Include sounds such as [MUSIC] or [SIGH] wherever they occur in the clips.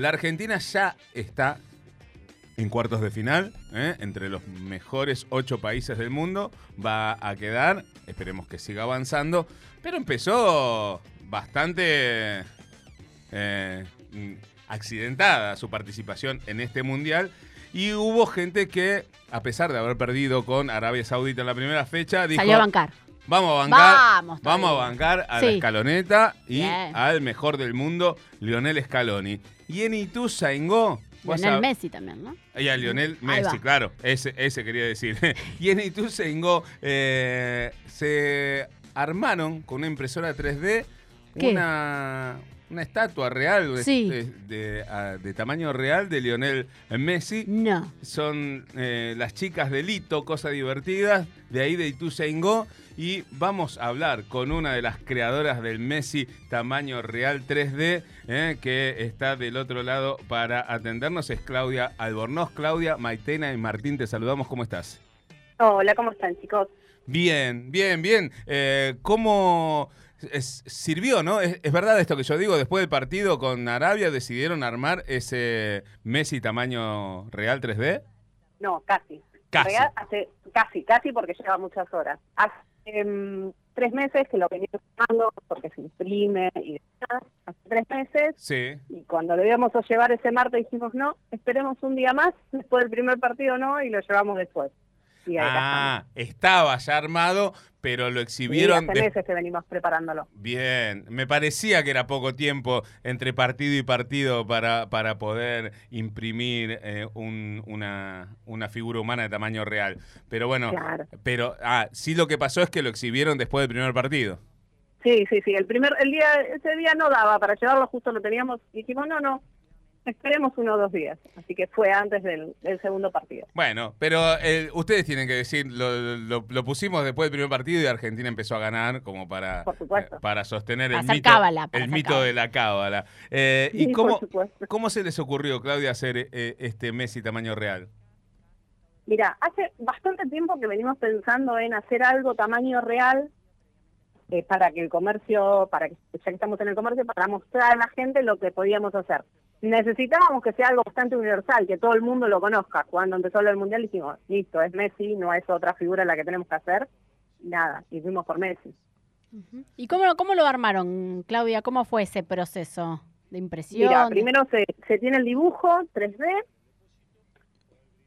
La Argentina ya está en cuartos de final, ¿eh? entre los mejores ocho países del mundo. Va a quedar, esperemos que siga avanzando, pero empezó bastante eh, accidentada su participación en este mundial. Y hubo gente que, a pesar de haber perdido con Arabia Saudita en la primera fecha, dijo... Salió a bancar. Vamos a bancar, Vamos, vamos, a bancar a la escaloneta y Bien. al mejor del mundo, Lionel Scaloni. Y en Ituzaingó, Lionel Messi también, ¿no? y a Lionel Messi, claro, ese, ese quería decir. [LAUGHS] y en Ituzaingó eh, se armaron con una impresora 3D ¿Qué? una, una estatua real de, Sí. de- de- a- de tamaño real de Lionel Messi. No. Son eh, las chicas de Lito, cosa divertida, de ahí de Ituzaingó. Y vamos a hablar con una de las creadoras del Messi tamaño real 3D, eh, que está del otro lado para atendernos. Es Claudia Albornoz. Claudia, Maitena y Martín, te saludamos. ¿Cómo estás? Hola, ¿cómo están, chicos? Bien, bien, bien. Eh, ¿Cómo es- sirvió, no? Es, es verdad esto que yo digo, después del partido con Arabia decidieron armar ese Messi tamaño real 3D. No, casi. Casi. Real- hace, casi, casi porque lleva muchas horas. Hace em, tres meses que lo venía usando porque se imprime y demás. Hace tres meses. Sí. Y cuando lo íbamos a llevar ese martes dijimos, no, esperemos un día más, después del primer partido no, y lo llevamos después. Y ahí Ah, estaba ya armado, pero lo. Y exhibieron. hace de- meses que venimos preparándolo. Bien, me parecía que era poco tiempo entre partido y partido para, para poder imprimir eh, un- una, una figura humana de tamaño real. Pero bueno, Claro. pero ah, sí lo que pasó es que lo exhibieron después del primer partido. Sí, sí, sí. El primer, el día, ese día no daba para llevarlo, justo lo teníamos. Y dijimos, no, no, esperemos uno o dos días. Así que fue antes del, del segundo partido. Bueno, pero eh, ustedes tienen que decir, lo, lo- lo pusimos después del primer partido y Argentina empezó a ganar como para, Por supuesto. eh, para sostener el mito, cábala, para el mito cábala. de la cábala. Eh, ¿Y cómo, cómo se les ocurrió, Claudia, hacer eh, este Messi tamaño real? Mira, hace bastante tiempo que venimos pensando en hacer algo tamaño real eh, para que el comercio, para que ya que estamos en el comercio, para mostrar a la gente lo que podíamos hacer. Necesitábamos que sea algo bastante universal, que todo el mundo lo conozca. Cuando empezó del mundial dijimos, listo, es Messi, no es otra figura la que tenemos que hacer. Nada, y fuimos por Messi. ¿Y cómo, lo- cómo lo armaron, Claudia? ¿Cómo fue ese proceso de impresión? Mira, primero se, se tiene el dibujo 3D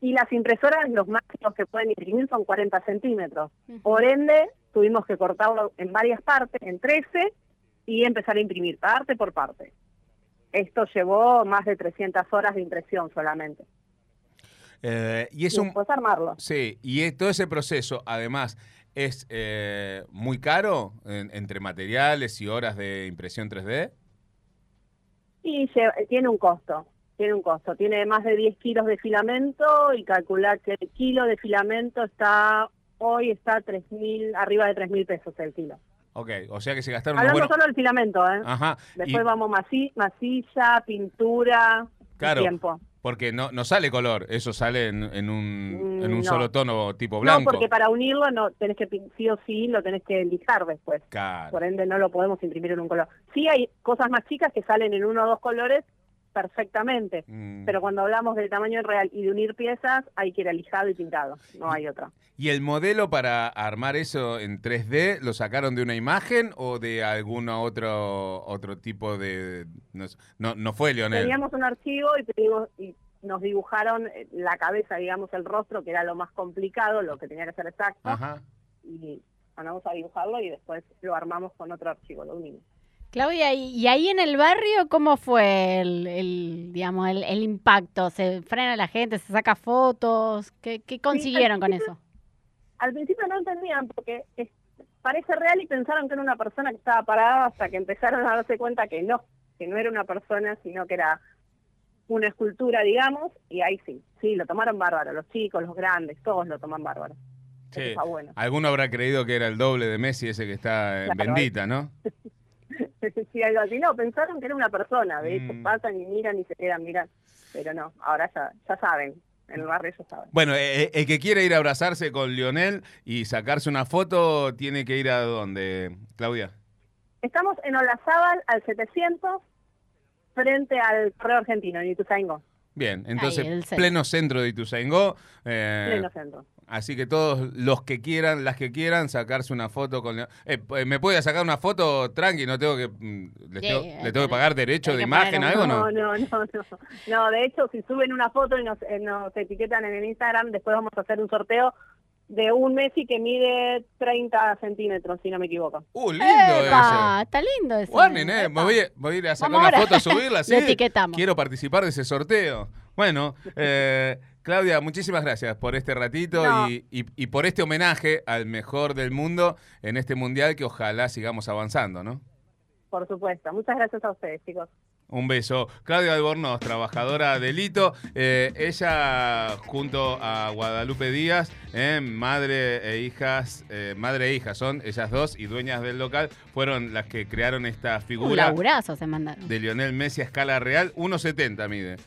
y las impresoras, los máximos que pueden imprimir son 40 centímetros. Por ende, tuvimos que cortarlo en varias partes, en 13, y empezar a imprimir parte por parte. Esto llevó más de 300 horas de impresión solamente. Eh, y es y un... armarlo. Sí, y todo ese proceso, además, es eh, muy caro en- entre materiales y horas de impresión 3D. Y lle- tiene un costo, tiene un costo. Tiene más de 10 kilos de filamento y calcular que el kilo de filamento está, hoy está 3.000, arriba de 3.000 pesos el kilo. Ok, o sea que se gastaron Hablando buenos... solo del filamento, ¿eh? Ajá, Después y- vamos masi- masilla, pintura, Claro. tiempo. porque no, no sale color, eso sale en, en un, en un Mm, no. solo tono tipo blanco. No, porque para unirlo no tenés que sí o sí lo tenés que lijar después. Claro. Por ende no lo podemos imprimir en un color. Sí hay cosas más chicas que salen en uno o dos colores perfectamente, Mm. pero cuando hablamos del tamaño real y de unir piezas hay que ir a lijado y pintado, no hay otra. ¿Y el modelo para armar eso en 3D lo sacaron de una imagen o de algún otro otro tipo de no, no, no fue Leonel? Teníamos un archivo y, te digo, y nos dibujaron eh, la cabeza, digamos, el rostro, que era lo más complicado, lo que tenía que ser exacto, Ajá. y mandamos a dibujarlo y después lo armamos con otro archivo, lo unimos. Claudia, ¿y, ahí en el barrio cómo fue el, el, digamos, el, el impacto? ¿Se frena la gente, se saca fotos? ¿Qué, qué consiguieron con eso? Al principio no entendían porque es- parece real y pensaron que era una persona que estaba parada hasta que empezaron a darse cuenta que no, que no era una persona, sino que era una escultura, digamos, y ahí sí, sí, lo tomaron bárbaro, los chicos, los grandes, todos lo toman bárbaro. Eso Sí. está bueno. Alguno habrá creído que era el doble de Messi ese que está en Claro, Bendita, ¿no? [LAUGHS] sí, algo así. No, pensaron que era una persona, de hecho, Mm. pasan y miran y se quedan mirando. Pero no, ahora ya, ya saben, en el barrio ya saben. Bueno, eh, eh, el que quiere ir a abrazarse con Lionel y sacarse una foto tiene que ir a dónde, Claudia. Estamos en Olazábal al 700, frente al correo argentino, en Ituzaingó, Bien, entonces, centro. pleno centro de Ituzaingó. eh, pleno centro. Así que todos los que quieran, las que quieran, sacarse una foto con... Leo- Eh, p- ¿Me puede sacar una foto tranqui? ¿No tengo que... mm, ¿Le Sí, tengo, hay le tengo que que- pagar derecho de imagen, poner algo no? No, no, no, no. No, de hecho, si suben una foto y nos, eh, nos etiquetan en el Instagram, después vamos a hacer un sorteo de un Messi que mide 30 centímetros, si no me equivoco. ¡Uh, lindo ¡Epa! ese! Está lindo ese. Warning, eh, me voy, a- voy a ir a sacar Vamos una ahora. foto a subirla, [LAUGHS] Lo ¿sí? etiquetamos. Quiero participar de ese sorteo. Bueno, eh, [LAUGHS] Claudia, muchísimas gracias por este ratito No. y, y- y por este homenaje al mejor del mundo en este mundial que ojalá sigamos avanzando, ¿no? Por supuesto. Muchas gracias a ustedes, chicos. Un beso. Claudia Albornoz, trabajadora de Lito. Eh, ella, junto a Guadalupe Díaz, eh, madre e hijas, eh, madre e hija son ellas dos y dueñas del local, fueron las que crearon esta Un figura laburazo se mandaron. de Lionel Messi a escala real. 1,70 mide.